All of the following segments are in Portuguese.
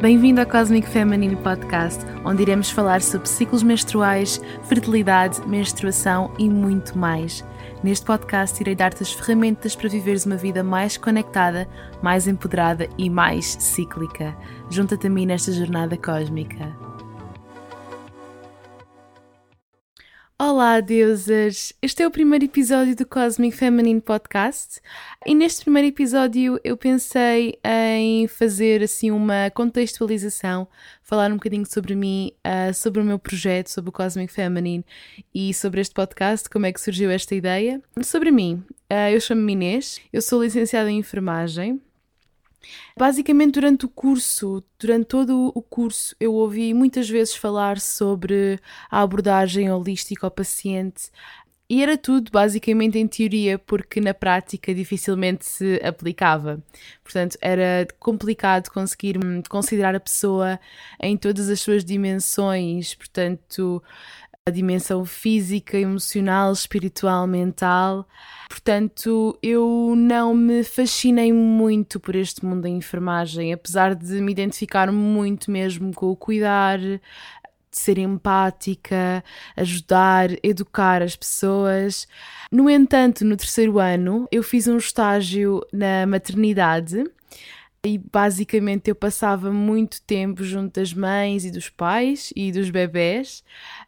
Bem-vindo ao Cosmic Feminine Podcast, onde iremos falar sobre ciclos menstruais, fertilidade, menstruação e muito mais. Neste podcast, irei dar-te as ferramentas para viveres uma vida mais conectada, mais empoderada e mais cíclica. Junta-te a mim nesta jornada cósmica. Olá, deusas! Este é o primeiro episódio do Cosmic Feminine Podcast e neste primeiro episódio eu pensei em fazer assim uma contextualização, falar um bocadinho sobre mim, uh, sobre o meu projeto, sobre o Cosmic Feminine e sobre este podcast, como é que surgiu esta ideia. Sobre mim, uh, eu chamo-me Inês, eu sou licenciada em enfermagem, Basicamente, durante o curso, durante todo o curso, eu ouvi muitas vezes falar sobre a abordagem holística ao paciente e era tudo basicamente em teoria, porque na prática dificilmente se aplicava. Portanto, era complicado conseguir hum, considerar a pessoa em todas as suas dimensões, portanto, a dimensão física, emocional, espiritual, mental. Portanto, eu não me fascinei muito por este mundo da enfermagem, apesar de me identificar muito mesmo com o cuidar, de ser empática, ajudar, educar as pessoas. No entanto, no terceiro ano, eu fiz um estágio na maternidade e basicamente eu passava muito tempo junto das mães e dos pais e dos bebés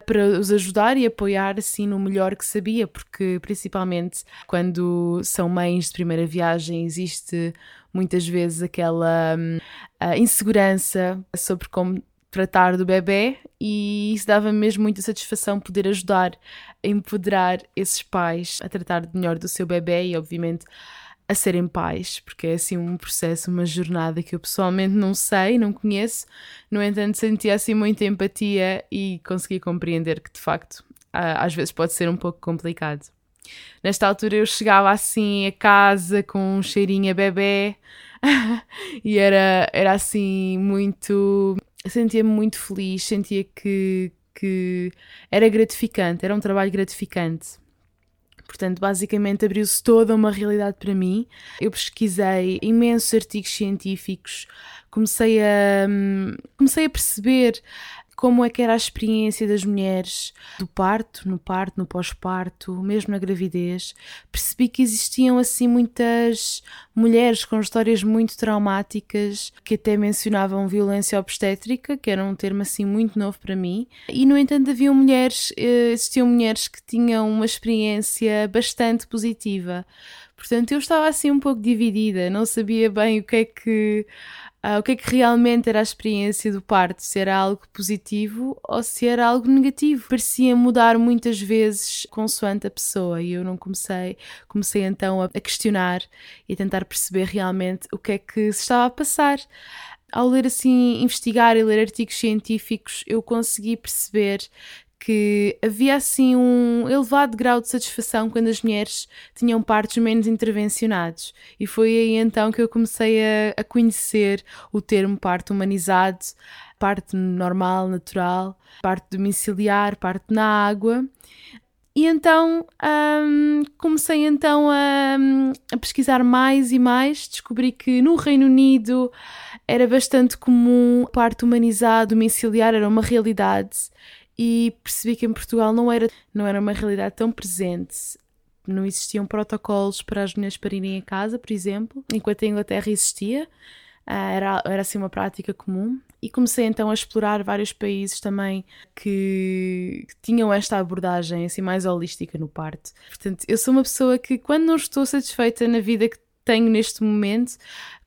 para os ajudar e apoiar assim no melhor que sabia, porque principalmente quando são mães de primeira viagem existe muitas vezes aquela hum, insegurança sobre como tratar do bebê e isso dava mesmo muita satisfação poder ajudar a empoderar esses pais a tratar melhor do seu bebê e obviamente a serem pais, porque é assim um processo, uma jornada que eu pessoalmente não sei, não conheço, no entanto sentia assim muita empatia e consegui compreender que de facto às vezes pode ser um pouco complicado. Nesta altura eu chegava assim a casa com um cheirinho a bebê e era, era assim muito. sentia-me muito feliz, sentia que, que era gratificante, era um trabalho gratificante. Portanto, basicamente abriu-se toda uma realidade para mim. Eu pesquisei imensos artigos científicos, comecei a, hum, comecei a perceber como é que era a experiência das mulheres do parto, no parto, no pós-parto, mesmo na gravidez. Percebi que existiam assim muitas mulheres com histórias muito traumáticas que até mencionavam violência obstétrica, que era um termo assim muito novo para mim. E no entanto haviam mulheres, eh, existiam mulheres que tinham uma experiência bastante positiva. Portanto, eu estava assim um pouco dividida, não sabia bem o que é que Uh, o que é que realmente era a experiência do parto, se era algo positivo ou se era algo negativo. Parecia mudar muitas vezes consoante a pessoa e eu não comecei, comecei então a, a questionar e a tentar perceber realmente o que é que se estava a passar. Ao ler assim, investigar e ler artigos científicos, eu consegui perceber que havia assim um elevado grau de satisfação quando as mulheres tinham partos menos intervencionados. E foi aí então que eu comecei a, a conhecer o termo parto humanizado, parte normal, natural, parte domiciliar, parte na água. E então hum, comecei então a, a, pesquisar mais e mais, descobri que no Reino Unido era bastante comum parto humanizado domiciliar, era uma realidade e percebi que em Portugal não era, não era uma realidade tão presente. Não existiam protocolos para as mulheres parirem em casa, por exemplo, enquanto a Inglaterra existia. Ah, era, era assim uma prática comum. E comecei então a explorar vários países também que, que tinham esta abordagem assim mais holística no parto. Portanto, eu sou uma pessoa que quando não estou satisfeita na vida que tenho neste momento,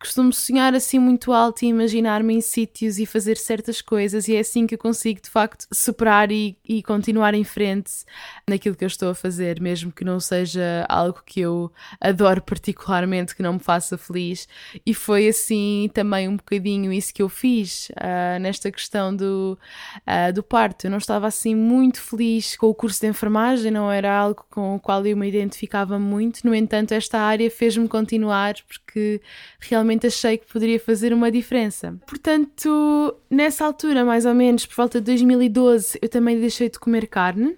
costumo sonhar assim muito alto e imaginar-me em sítios e fazer certas coisas, e é assim que eu consigo de facto superar e, e continuar em frente naquilo que eu estou a fazer, mesmo que não seja algo que eu adoro particularmente, que não me faça feliz. E foi assim também um bocadinho isso que eu fiz uh, nesta questão do, uh, do parto. Eu não estava assim muito feliz com o curso de enfermagem, não era algo com o qual eu me identificava muito, no entanto, esta área fez-me continuar porque realmente achei que poderia fazer uma diferença. Portanto, nessa altura, mais ou menos, por volta de 2012, eu também deixei de comer carne.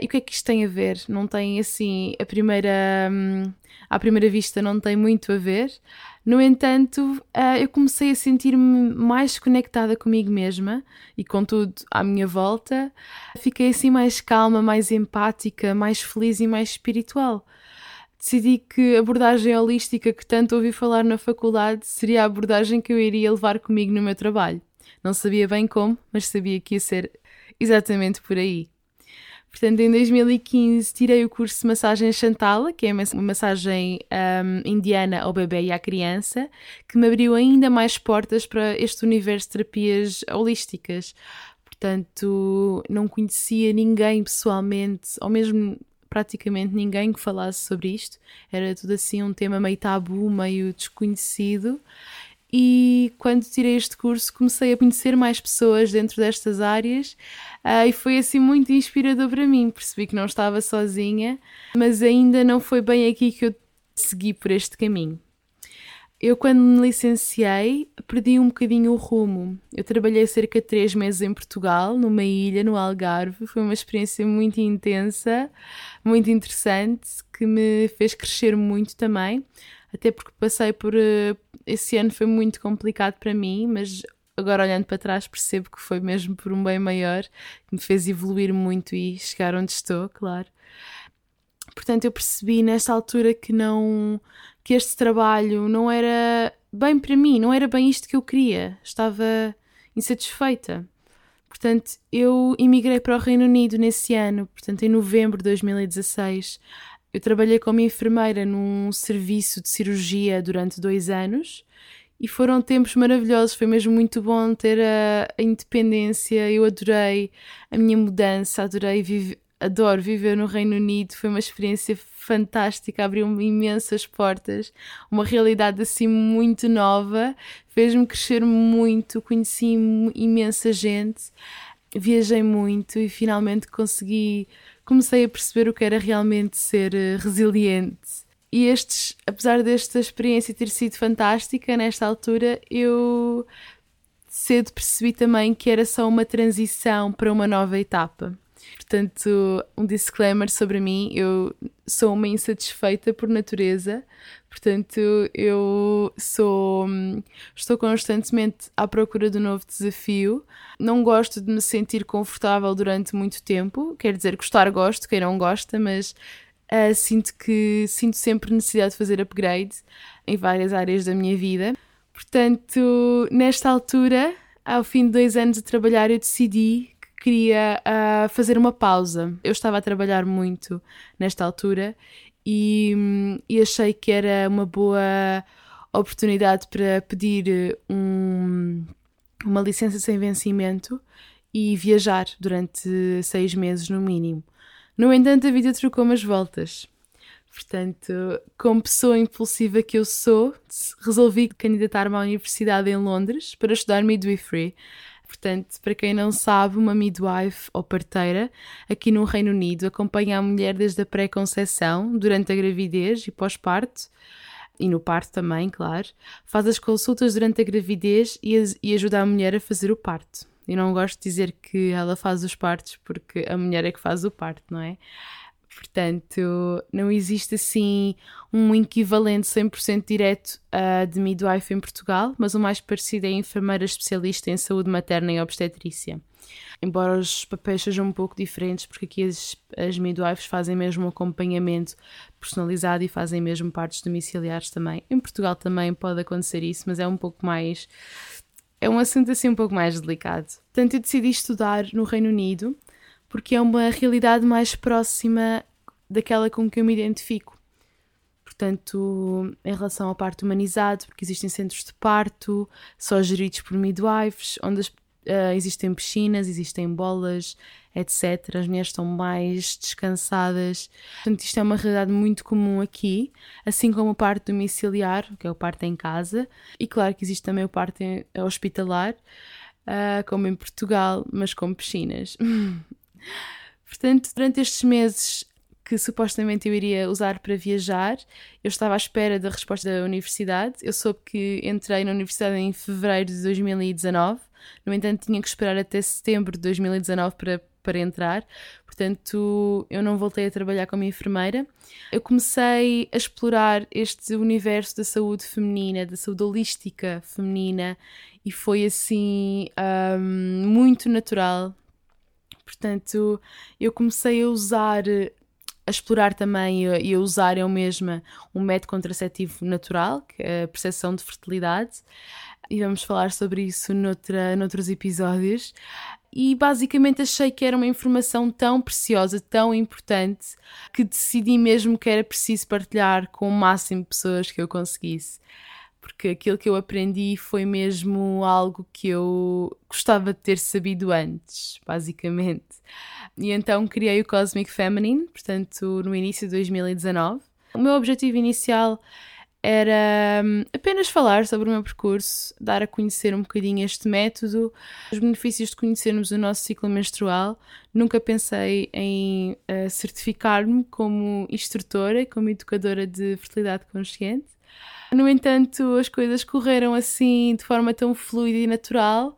E o que é que isto tem a ver? Não tem assim, a primeira, hum, à primeira vista não tem muito a ver. No entanto, uh, eu comecei a sentir-me mais conectada comigo mesma e com tudo à minha volta. Fiquei assim mais calma, mais empática, mais feliz e mais espiritual. Decidi que a abordagem holística que tanto ouvi falar na faculdade seria a abordagem que eu iria levar comigo no meu trabalho. Não sabia bem como, mas sabia que ia ser exatamente por aí. Portanto, em 2015 tirei o curso de massagem Chantala, que é uma massagem um, indiana ao bebê e à criança, que me abriu ainda mais portas para este universo de terapias holísticas. Portanto, não conhecia ninguém pessoalmente, ou mesmo praticamente ninguém que falasse sobre isto. Era tudo assim um tema meio tabu, meio desconhecido. E quando tirei este curso, comecei a conhecer mais pessoas dentro destas áreas uh, e foi assim muito inspirador para mim. Percebi que não estava sozinha, mas ainda não foi bem aqui que eu segui por este caminho. Eu, quando me licenciei, perdi um bocadinho o rumo. Eu trabalhei cerca de três meses em Portugal, numa ilha, no Algarve. Foi uma experiência muito intensa, muito interessante, que me fez crescer muito também até porque passei por. Uh, esse ano foi muito complicado para mim, mas agora olhando para trás percebo que foi mesmo por um bem maior que me fez evoluir muito e chegar onde estou, claro. Portanto, eu percebi nesta altura que não que este trabalho não era bem para mim, não era bem isto que eu queria. Estava insatisfeita. Portanto, eu emigrei para o Reino Unido nesse ano, portanto, em novembro de 2016. Eu trabalhei como enfermeira num serviço de cirurgia durante dois anos e foram tempos maravilhosos. Foi mesmo muito bom ter a, a independência. Eu adorei a minha mudança, adorei viver. Adoro viver no Reino Unido, foi uma experiência fantástica, abriu-me imensas portas, uma realidade assim muito nova, fez-me crescer muito, conheci imensa gente, viajei muito e finalmente consegui comecei a perceber o que era realmente ser eh, resiliente. E estes, apesar desta experiência ter sido fantástica nesta altura, eu cedo percebi também que era só uma transição para uma nova etapa. Portanto, um disclaimer sobre mim: eu sou uma insatisfeita por natureza, portanto, eu sou. Estou constantemente à procura de um novo desafio. Não gosto de me sentir confortável durante muito tempo, quer dizer, gostar gosto, quem não gosta, mas uh, sinto que sinto sempre necessidade de fazer upgrade em várias áreas da minha vida. Portanto, nesta altura, ao fim de dois anos de trabalhar, eu decidi queria uh, fazer uma pausa. Eu estava a trabalhar muito nesta altura e, e achei que era uma boa oportunidade para pedir um, uma licença sem vencimento e viajar durante seis meses no mínimo. No entanto, a vida trocou umas voltas. Portanto, como pessoa impulsiva que eu sou, resolvi candidatar-me à universidade em Londres para estudar midwifery Portanto, para quem não sabe, uma midwife ou parteira aqui no Reino Unido acompanha a mulher desde a pré-conceição, durante a gravidez e pós-parto, e no parto também, claro. Faz as consultas durante a gravidez e, e ajuda a mulher a fazer o parto. Eu não gosto de dizer que ela faz os partos porque a mulher é que faz o parto, não é? Portanto, não existe assim um equivalente 100% direto uh, de midwife em Portugal, mas o mais parecido é enfermeira especialista em saúde materna e obstetrícia. Embora os papéis sejam um pouco diferentes, porque aqui as, as midwives fazem mesmo acompanhamento personalizado e fazem mesmo partes domiciliares também. Em Portugal também pode acontecer isso, mas é um pouco mais. É um assunto assim um pouco mais delicado. Portanto, eu decidi estudar no Reino Unido porque é uma realidade mais próxima daquela com que eu me identifico. Portanto, em relação à parte humanizada, porque existem centros de parto, só geridos por midwives, onde as, uh, existem piscinas, existem bolas, etc. As mulheres estão mais descansadas. Portanto, isto é uma realidade muito comum aqui, assim como o parto domiciliar, que é o parto em casa, e claro que existe também o parto hospitalar, uh, como em Portugal, mas com piscinas. Portanto, durante estes meses que supostamente eu iria usar para viajar, eu estava à espera da resposta da universidade. Eu soube que entrei na universidade em fevereiro de 2019, no entanto, tinha que esperar até setembro de 2019 para para entrar, portanto eu não voltei a trabalhar como enfermeira. Eu comecei a explorar este universo da saúde feminina, da saúde holística feminina, e foi assim um, muito natural. Portanto, eu comecei a usar a explorar também e a usar eu mesma um método contraceptivo natural, que é a percepção de fertilidade, e vamos falar sobre isso noutra, noutros episódios. E basicamente achei que era uma informação tão preciosa, tão importante, que decidi mesmo que era preciso partilhar com o máximo de pessoas que eu conseguisse. Porque aquilo que eu aprendi foi mesmo algo que eu gostava de ter sabido antes, basicamente. E então criei o Cosmic Feminine, portanto, no início de 2019. O meu objetivo inicial era hum, apenas falar sobre o meu percurso, dar a conhecer um bocadinho este método, os benefícios de conhecermos o nosso ciclo menstrual. Nunca pensei em uh, certificar-me como instrutora, como educadora de fertilidade consciente. No entanto, as coisas correram assim de forma tão fluida e natural.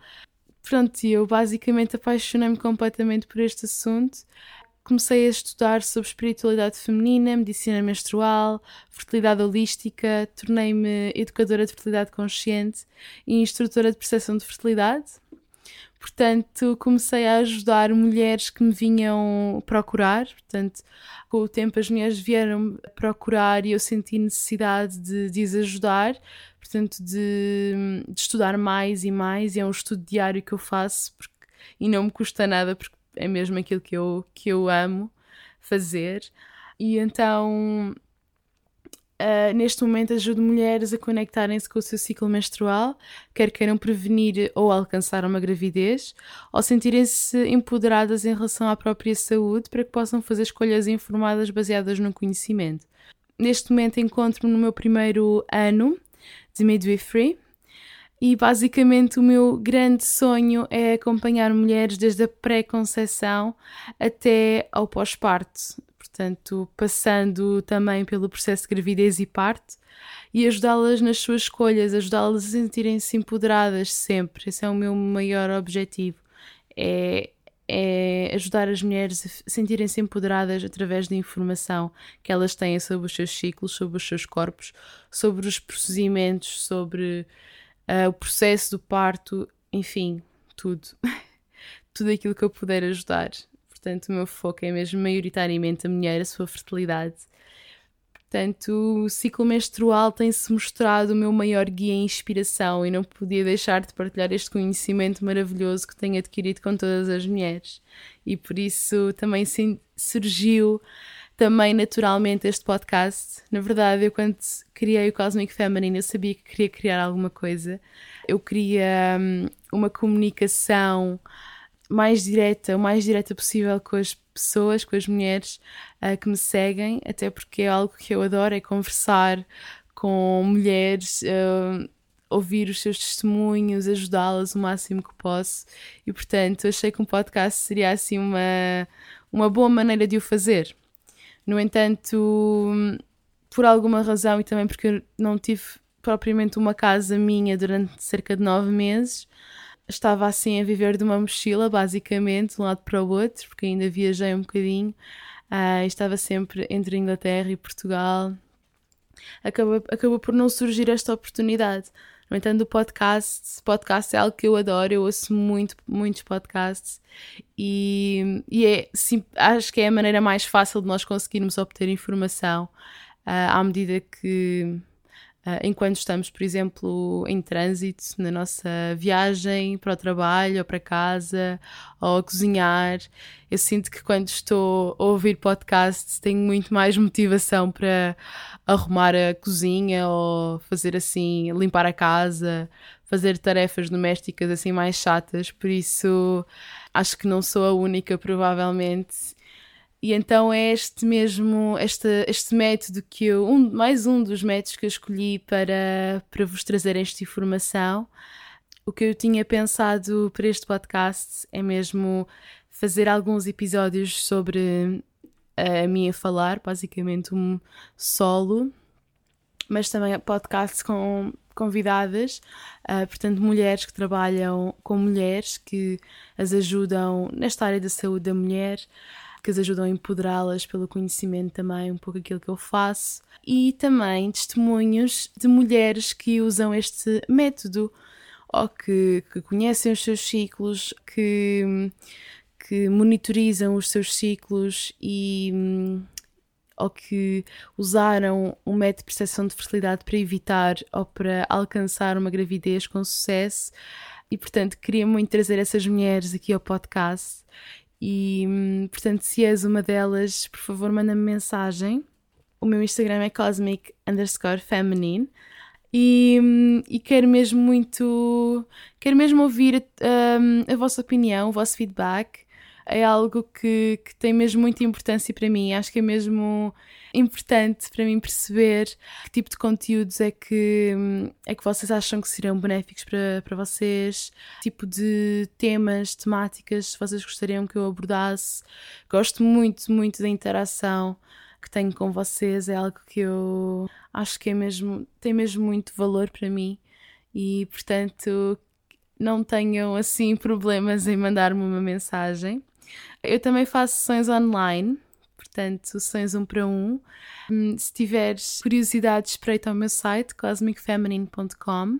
Pronto, eu basicamente apaixonei-me completamente por este assunto comecei a estudar sobre espiritualidade feminina, medicina menstrual, fertilidade holística, tornei-me educadora de fertilidade consciente e instrutora de percepção de fertilidade. Portanto, comecei a ajudar mulheres que me vinham procurar. Portanto, com o tempo as mulheres vieram procurar e eu senti necessidade de, de as ajudar. Portanto, de, de, estudar mais e mais. E é um estudo diário que eu faço porque, e não me custa nada porque é mesmo aquilo que eu, que eu amo fazer. E então, uh, neste momento, ajudo mulheres a conectarem-se com o seu ciclo menstrual, quer queiram prevenir ou alcançar uma gravidez, ou sentirem-se empoderadas em relação à própria saúde para que possam fazer escolhas informadas baseadas no conhecimento. Neste momento, encontro-me no meu primeiro ano de midwifery e basicamente o meu grande sonho é acompanhar mulheres desde a pré-conceição até ao pós-parto, portanto, passando também pelo processo de gravidez e parto e ajudá-las nas suas escolhas, ajudá-las a sentirem-se empoderadas sempre. Esse é o meu maior objetivo. É, é ajudar as mulheres a sentirem-se empoderadas através da informação que elas têm sobre os seus ciclos, sobre os seus corpos, sobre os procedimentos, sobre uh, o processo do parto, enfim, tudo. tudo aquilo que eu puder ajudar. Portanto, o meu foco é mesmo maioritariamente a mulher, a sua fertilidade. Portanto, o ciclo menstrual tem-se mostrado o meu maior guia e inspiração e não podia deixar de partilhar este conhecimento maravilhoso que tenho adquirido com todas as mulheres. E por isso também surgiu também naturalmente este podcast. Na verdade, eu quando criei o Cosmic Feminine, eu sabia que queria criar alguma coisa. Eu queria hum, uma comunicação mais direta, o mais direta possível com as pessoas, com as mulheres uh, que me seguem, até porque é algo que eu adoro, é conversar com mulheres, uh, ouvir os seus testemunhos, ajudá-las o máximo que posso. E portanto, achei que um podcast seria assim uma, uma boa maneira de o fazer. No entanto, por alguma razão e também porque eu não tive propriamente uma casa minha durante cerca de nove meses, estava assim a viver de uma mochila, basicamente, de um lado para o outro, porque ainda viajei um bocadinho. Uh, estava sempre entre Inglaterra e Portugal. Acabou, acabou por não surgir esta oportunidade. No entanto, o podcast, podcast é algo que eu adoro, eu ouço muito, muitos podcasts e, e é, sim, acho que é a maneira mais fácil de nós conseguirmos obter informação uh, à medida que enquanto estamos, por exemplo, em trânsito, na nossa viagem para o trabalho ou para casa ou a cozinhar. Eu sinto que quando estou a ouvir podcasts tenho muito mais motivação para arrumar a cozinha ou fazer assim, limpar a casa, fazer tarefas domésticas assim mais chatas. Por isso acho que não sou a única, provavelmente. E então é este mesmo, este, este método que eu, um, mais um dos métodos que eu escolhi para, para vos trazer esta informação. O que eu tinha pensado para este podcast é mesmo fazer alguns episódios sobre a minha falar, basicamente um solo, mas também podcast com, convidadas, uh, portanto, mulheres que trabalham com mulheres, que as ajudam nesta área da saúde da mulher, que as ajudam a empoderá-las pelo conhecimento também, um pouco aquilo que eu faço, e também testemunhos de mulheres que usam este método ou que, que conhecem os seus ciclos, que, que monitorizam os seus ciclos e ou que usaram um método de percepção de fertilidade para evitar ou para alcançar uma gravidez com sucesso. E portanto, queria muito trazer essas mulheres aqui ao podcast. E portanto, se és uma delas, por favor, manda-me mensagem. O meu Instagram é cosmic underscore feminine. E, e quero mesmo muito, quero mesmo ouvir a, a vossa opinião, o vosso feedback é algo que, que tem mesmo muita importância para mim. Acho que é mesmo importante para mim perceber que tipo de conteúdos é que, é que vocês acham que serão benéficos para, para vocês, tipo de temas, temáticas, se vocês gostariam que eu abordasse. Gosto muito, muito da interação que tenho com vocês, é algo que eu acho que é mesmo, tem mesmo muito valor para mim e, portanto, não tenham assim problemas em mandar-me uma mensagem. Eu também faço sessões online, portanto, sessões um para um. Hum, se tiveres curiosidade, espreita ao meu site, cosmicfeminine.com.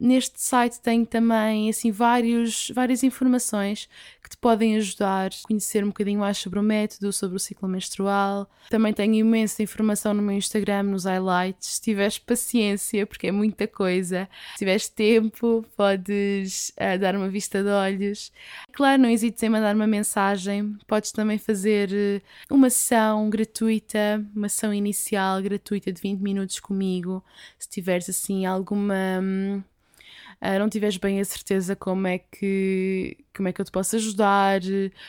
Neste site tenho também assim vários, várias informações que te podem ajudar a conhecer um bocadinho mais sobre o método, sobre o ciclo menstrual. Também tenho imensa informação no meu Instagram, nos highlights. Se tiveres paciência, porque é muita coisa, se tiveres tempo, podes uh, dar uma vista de olhos. Claro, não hesites em mandar uma mensagem. Podes também fazer uh, uma sessão gratuita, uma sessão inicial gratuita de 20 minutos comigo. Se tiveres assim alguma. Uh, não tiveres bem a certeza como é que como é que eu te posso ajudar,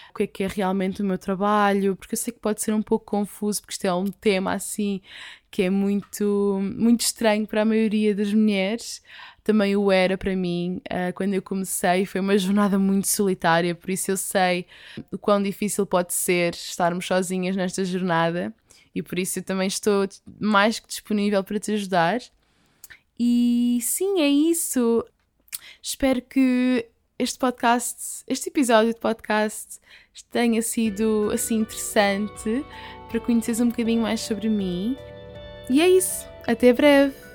o que é que é realmente o meu trabalho, porque eu sei que pode ser um pouco confuso, porque isto é um tema assim que é muito, muito estranho para a maioria das mulheres. Também o era para mim uh, quando eu comecei. Foi uma jornada muito solitária, por isso eu sei o quão difícil pode ser estarmos sozinhas nesta jornada e por isso eu também estou mais que disponível para te ajudar. E sim, é isso. Espero que este podcast, este episódio de podcast tenha sido assim interessante para conheceres um bocadinho mais sobre mim. E é isso. Até breve!